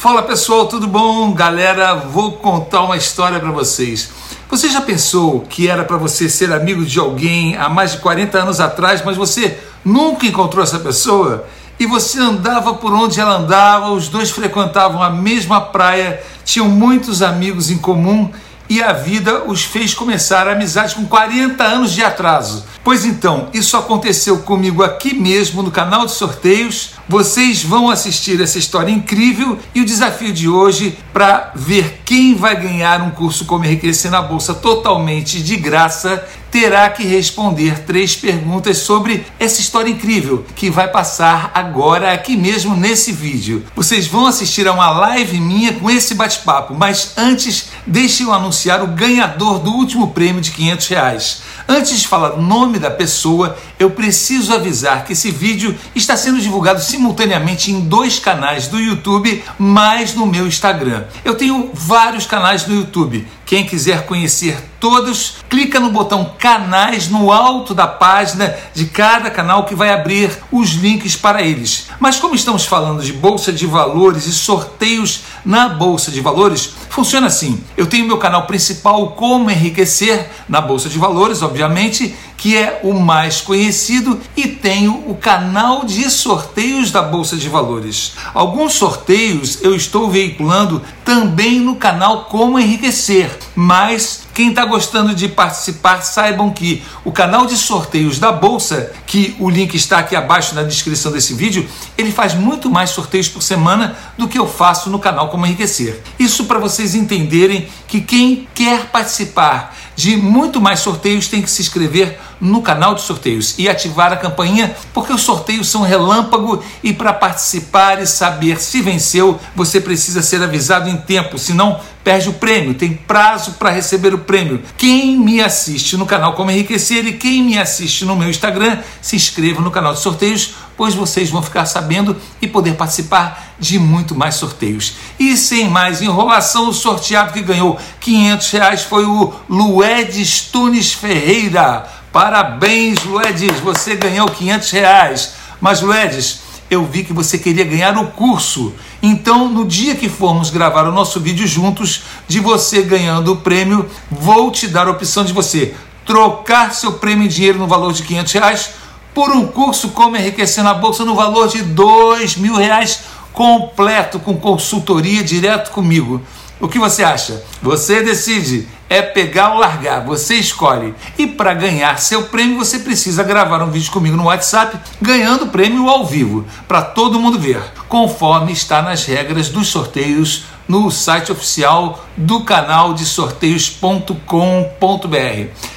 Fala pessoal, tudo bom? Galera, vou contar uma história para vocês. Você já pensou que era para você ser amigo de alguém há mais de 40 anos atrás, mas você nunca encontrou essa pessoa? E você andava por onde ela andava, os dois frequentavam a mesma praia, tinham muitos amigos em comum e a vida os fez começar a amizade com 40 anos de atraso. Pois então, isso aconteceu comigo aqui mesmo no canal de sorteios. Vocês vão assistir essa história incrível e o desafio de hoje para ver quem vai ganhar um curso Como Enriquecer na Bolsa totalmente de graça terá que responder três perguntas sobre essa história incrível que vai passar agora aqui mesmo nesse vídeo. Vocês vão assistir a uma live minha com esse bate-papo, mas antes deixe eu anunciar o ganhador do último prêmio de 500 reais. Antes de falar o nome da pessoa, eu preciso avisar que esse vídeo está sendo divulgado simultaneamente em dois canais do YouTube, mais no meu Instagram. Eu tenho vários canais no YouTube. Quem quiser conhecer todos, clica no botão canais no alto da página de cada canal que vai abrir os links para eles. Mas como estamos falando de bolsa de valores e sorteios na bolsa de valores, funciona assim. Eu tenho meu canal principal Como Enriquecer na bolsa de valores, obviamente, que é o mais conhecido, e tenho o canal de sorteios da Bolsa de Valores. Alguns sorteios eu estou veiculando também no canal Como Enriquecer, mas quem está gostando de participar, saibam que o canal de sorteios da Bolsa, que o link está aqui abaixo na descrição desse vídeo, ele faz muito mais sorteios por semana do que eu faço no canal Como Enriquecer. Isso para vocês entenderem que quem quer participar de muito mais sorteios, tem que se inscrever no canal de sorteios e ativar a campainha, porque os sorteios são relâmpago e para participar e saber se venceu, você precisa ser avisado em tempo, senão perde o prêmio, tem prazo para receber o prêmio. Quem me assiste no canal Como Enriquecer e quem me assiste no meu Instagram, se inscreva no canal de sorteios, pois vocês vão ficar sabendo e poder participar de muito mais sorteios. E sem mais enrolação, o sorteado que ganhou 500 reais foi o Luedes Tunes Ferreira. Parabéns, Luedes, você ganhou 500 reais. Mas, Luedes, eu vi que você queria ganhar o curso. Então, no dia que formos gravar o nosso vídeo juntos, de você ganhando o prêmio, vou te dar a opção de você trocar seu prêmio em dinheiro no valor de 500 reais por um curso como enriquecer na bolsa no valor de dois mil reais completo com consultoria direto comigo. O que você acha? Você decide. É pegar ou largar, você escolhe. E para ganhar seu prêmio, você precisa gravar um vídeo comigo no WhatsApp, ganhando o prêmio ao vivo, para todo mundo ver, conforme está nas regras dos sorteios no site oficial do canal de sorteios.com.br.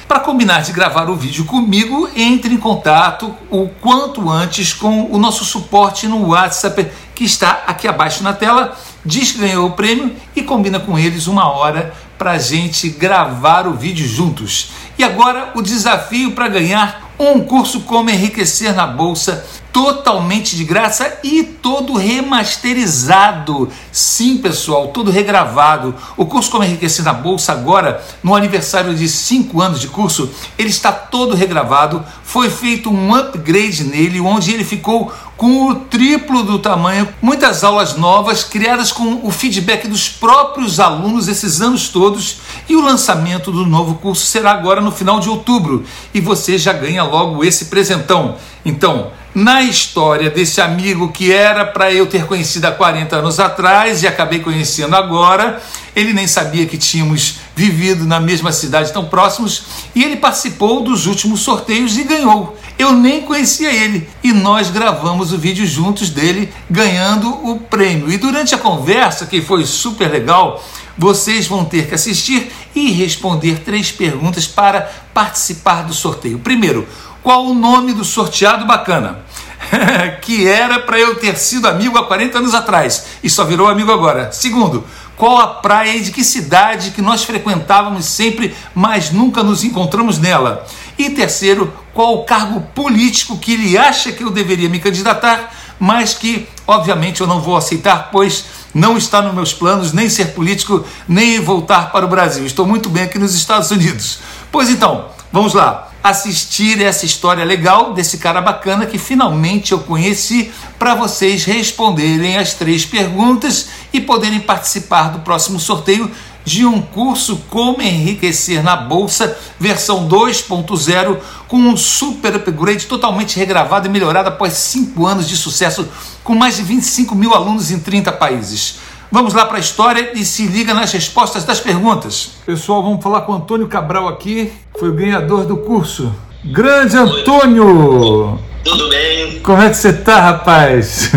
Para combinar de gravar o vídeo comigo, entre em contato o quanto antes com o nosso suporte no WhatsApp que está aqui abaixo na tela diz que ganhou o prêmio e combina com eles uma hora para a gente gravar o vídeo juntos. E agora o desafio para ganhar um curso como enriquecer na bolsa totalmente de graça e todo remasterizado. Sim, pessoal, todo regravado. O curso Como Enriquecer na Bolsa agora, no aniversário de 5 anos de curso, ele está todo regravado. Foi feito um upgrade nele, onde ele ficou com o triplo do tamanho, muitas aulas novas criadas com o feedback dos próprios alunos esses anos todos, e o lançamento do novo curso será agora no final de outubro, e você já ganha logo esse presentão. Então, na história desse amigo que era para eu ter conhecido há 40 anos atrás e acabei conhecendo agora. Ele nem sabia que tínhamos vivido na mesma cidade tão próximos e ele participou dos últimos sorteios e ganhou. Eu nem conhecia ele e nós gravamos o vídeo juntos dele ganhando o prêmio. E durante a conversa, que foi super legal, vocês vão ter que assistir e responder três perguntas para participar do sorteio. Primeiro, qual o nome do sorteado bacana? que era para eu ter sido amigo há 40 anos atrás e só virou amigo agora. Segundo, qual a praia e de que cidade que nós frequentávamos sempre, mas nunca nos encontramos nela? E terceiro, qual o cargo político que ele acha que eu deveria me candidatar, mas que, obviamente, eu não vou aceitar, pois não está nos meus planos nem ser político, nem voltar para o Brasil. Estou muito bem aqui nos Estados Unidos. Pois então, vamos lá. Assistir essa história legal desse cara bacana que finalmente eu conheci para vocês responderem as três perguntas e poderem participar do próximo sorteio de um curso Como Enriquecer na Bolsa, versão 2.0, com um super upgrade totalmente regravado e melhorado após cinco anos de sucesso, com mais de 25 mil alunos em 30 países. Vamos lá para a história e se liga nas respostas das perguntas. Pessoal, vamos falar com o Antônio Cabral aqui, foi o ganhador do curso. Grande Antônio! Tudo bem? Como é que você tá, rapaz?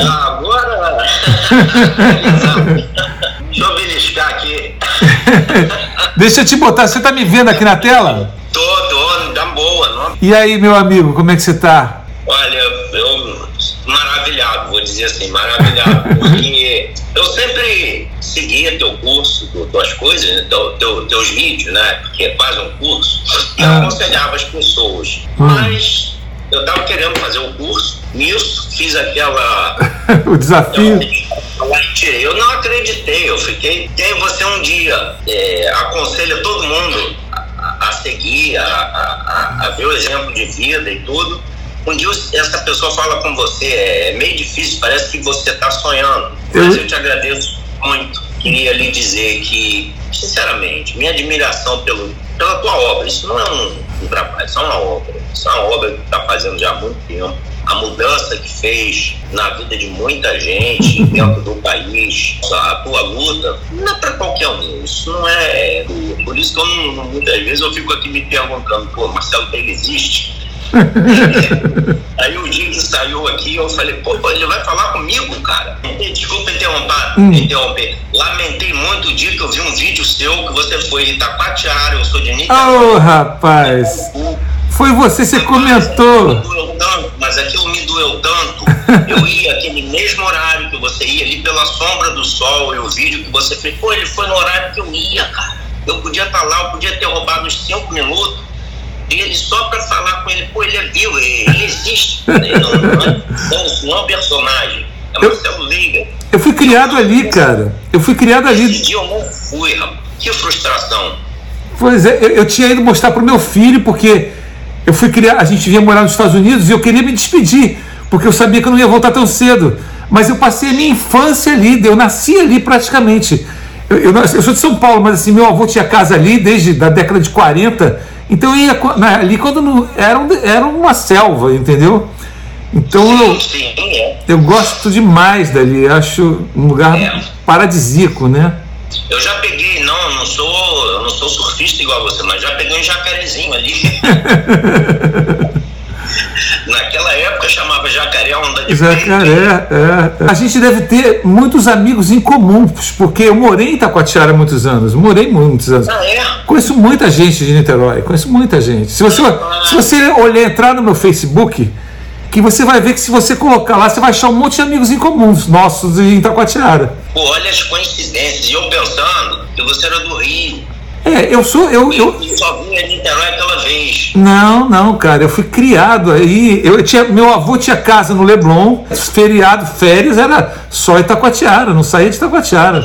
Ah, agora. Deixa eu beliscar aqui. Deixa eu te botar, você tá me vendo aqui na tela? Tô, tô, dá boa. Não? E aí, meu amigo, como é que você tá? Olha, eu maravilhado, vou dizer assim, maravilhado, porque eu sempre seguia teu curso, tuas coisas, né, teu, teu, teus vídeos, né? Porque é quase um curso, e eu Ah. aconselhava as pessoas. Hum. Mas eu tava querendo fazer o curso, nisso fiz aquela o desafio. Eu. Eu não acreditei, eu fiquei. E aí você um dia é, aconselha todo mundo a, a- seguir, a- a- a ver o exemplo de vida e tudo. Um dia essa pessoa fala com você, é meio difícil, parece que você está sonhando. Mas Eu- eu te agradeço muito. Queria lhe dizer que, sinceramente, minha admiração pelo, pela tua obra, isso não é um, um trabalho, isso é uma obra. Isso é uma obra que está fazendo já há muito tempo a mudança que fez na vida de muita gente dentro do país, a tua luta, não é para qualquer um. Isso não é. Por isso que eu muitas vezes eu fico aqui me perguntando, pô, Marcelo Taylor existe? Aí o dia que saiu aqui, eu falei, pô, ele vai falar comigo, cara. Desculpa interromper, Hum. interromper. Lamentei muito o dia que eu vi um vídeo seu que você foi em Itacoatiara, eu sou de Ô, Niterói. rapaz, foi você, você comentou. Me doeu tanto, mas aquilo me doeu tanto. Eu ia aquele mesmo horário que você ia ali pela sombra do sol e o vídeo que você fez. Pô, ele foi no horário que eu ia, cara. Eu podia estar lá, eu podia ter roubado uns cinco minutos dele só pra falar com ele. Pô, ele é vivo, ele existe. Ele não, não, é, não, é um personagem. É Marcelo Liga. Eu fui criado ali, cara. Eu fui criado Esse ali. dia eu não fui, rapaz. Que frustração. Pois é, eu, eu tinha ido mostrar pro meu filho, porque eu fui criar. A gente vinha morar nos Estados Unidos e eu queria me despedir, porque eu sabia que eu não ia voltar tão cedo. Mas eu passei a minha infância ali, eu nasci ali praticamente. Eu, eu, eu sou de São Paulo, mas assim, meu avô tinha casa ali desde da década de 40. Então ia na- ali quando não, era, era uma selva, entendeu? Então eu, Sim, é. eu gosto demais dali, acho um lugar É. paradisíaco, né? Eu já peguei, não, eu não sou, eu não sou surfista igual você, mas já peguei um jacarezinho ali. Naquela época chamava jacaré onda de. Jacaré, é. A gente deve ter muitos amigos em comuns, porque eu morei em Itacoatiara há muitos anos, morei muitos anos. Ah, é? Conheço muita gente de Niterói, conheço muita gente. Se você, se você olhar, entrar no meu Facebook, que você vai ver que se você colocar lá, você vai achar um monte de amigos em comuns nossos em Itacoatiara. Pô, olha as coincidências. E eu pensando que você era do Rio. É, eu sou. Eu, eu, só vinha de Niterói aquela vez. Não, não, cara, eu fui criado aí. Eu tinha, meu avô tinha casa no Leblon, feriado, férias, era só Itacoatiara, não saía de Itacoatiara.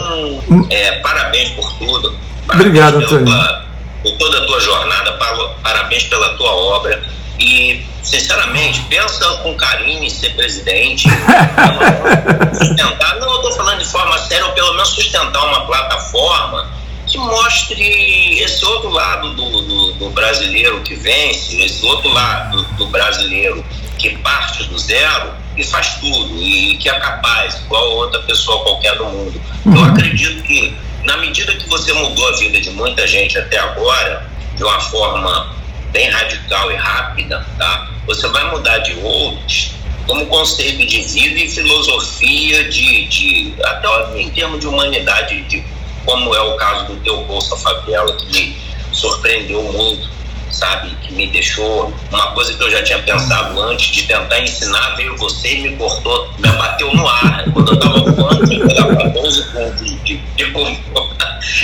Hum, é, parabéns por tudo. Obrigado, Parabéns pela Antônio. por toda a tua jornada, pa- parabéns pela tua obra. E, sinceramente, pensa com carinho em ser presidente. sustentar, não, eu estou falando de forma séria, ou pelo menos sustentar uma plataforma que mostre esse outro lado do, do, do brasileiro que vence, esse outro lado do brasileiro que parte do zero e faz tudo, e que é capaz, igual outra pessoa qualquer do mundo. Eu acredito que, na medida que você mudou a vida de muita gente até agora, de uma forma bem radical e rápida, tá? Você vai mudar de outros como conceito de vida e filosofia de, de até em termos de humanidade, de como é o caso do teu Bolsa Favela, que me surpreendeu muito, sabe? Que me deixou uma coisa que eu já tinha pensado antes de tentar ensinar, veio você e me cortou, me abateu no ar. Quando eu estava voando, eu pegava 14 pontos de, de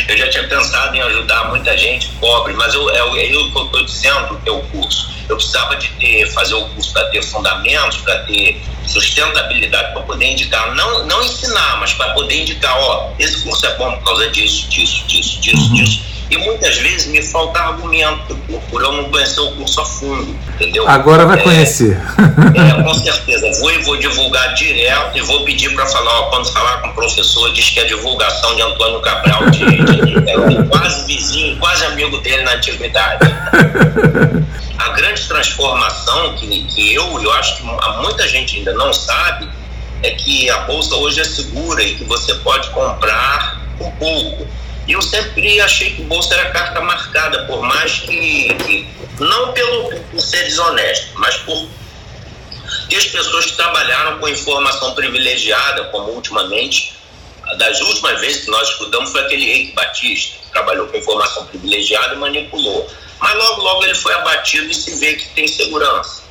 Eu já tinha pensado em ajudar muita gente pobre, mas eu, é, é isso que eu estou dizendo do teu curso. Eu precisava de ter, fazer o curso para ter fundamentos, para ter sustentabilidade, para poder indicar, não, não ensinar, mas para poder indicar, ó, esse curso é bom por causa disso, disso, disso, disso, disso. E muitas vezes me falta argumento por eu não conhecer o curso a fundo, entendeu? Agora vai é, conhecer. É, com certeza. Vou e vou divulgar direto e vou pedir para falar, ó, quando falar com o professor, diz que é divulgação de Antônio Cabral, de, de, de, é quase vizinho, quase amigo dele na antiguidade. A grande transformação que, que eu, eu acho que muita gente ainda não sabe, é que a bolsa hoje é segura e que você pode comprar um pouco. E eu sempre achei que bolsa era carta marcada, por mais que, que não pelo, por ser desonesto, mas por que as pessoas que trabalharam com informação privilegiada, como ultimamente, das últimas vezes que nós estudamos foi aquele Eike Batista, que trabalhou com informação privilegiada e manipulou. Mas logo, logo ele foi abatido e se vê que tem segurança.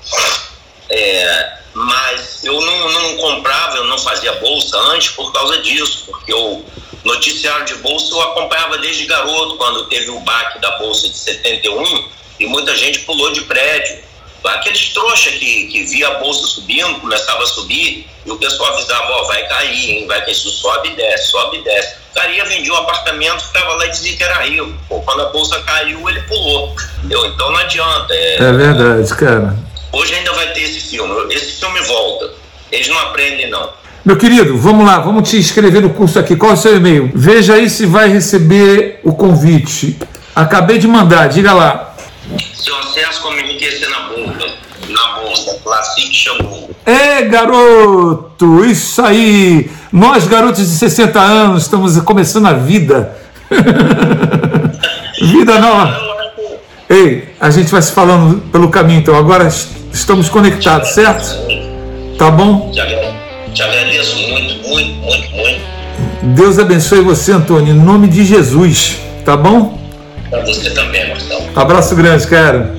É, mas eu não, não comprava, eu não fazia bolsa antes por causa disso, porque o noticiário de bolsa eu acompanhava desde garoto, quando teve o baque da bolsa de 71 e muita gente pulou de prédio. Aqueles trouxa que, que via a bolsa subindo, começava a subir, e o pessoal avisava, ó, oh, vai cair, hein? vai cair, isso sobe e desce, sobe e desce. O cara ia, vendia um apartamento, ficava lá e dizia que era rico. Pô, quando a bolsa caiu, ele pulou. Entendeu? Então não adianta. É, é verdade, cara. Hoje ainda vai ter esse filme. Esse filme volta. Eles não aprendem, não. Meu querido, vamos lá, vamos te inscrever no curso aqui. Qual é o seu e-mail? Veja aí se vai receber o convite. Acabei de mandar, diga lá. Seu acesso como enriquecer na bolsa. Na bolsa, Classic chamou. É, garoto, isso aí. Nós, garotos de 60 anos, estamos começando a vida. vida nova. Ei, a gente vai se falando pelo caminho, então. Agora estamos conectados, certo? Tá bom? Te agradeço muito, muito, muito, muito. Deus abençoe você, Antônio, em nome de Jesus, tá bom? Para você também, Marcelo. Abraço grande, cara.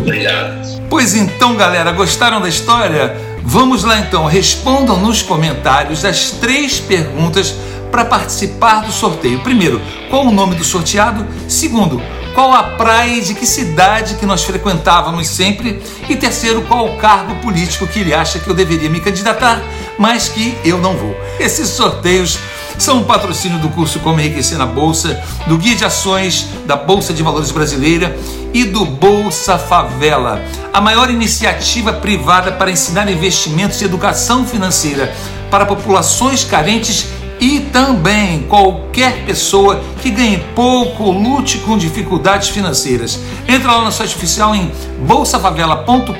Obrigado. Pois então, galera, gostaram da história? Vamos lá então, respondam nos comentários as três perguntas para participar do sorteio. Primeiro, qual o nome do sorteado? Segundo, qual a praia de que cidade que nós frequentávamos sempre? E terceiro, qual o cargo político que ele acha que eu deveria me candidatar, mas que eu não vou. Esses sorteios são um patrocínio do curso Como Enriquecer na Bolsa, do Guia de Ações da Bolsa de Valores Brasileira e do Bolsa Favela, a maior iniciativa privada para ensinar investimentos e educação financeira para populações carentes e também qualquer pessoa que ganhe pouco ou lute com dificuldades financeiras. Entra lá no site oficial em bolsafavela.com.br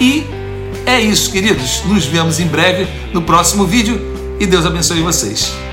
e é isso, queridos. Nos vemos em breve no próximo vídeo e Deus abençoe vocês.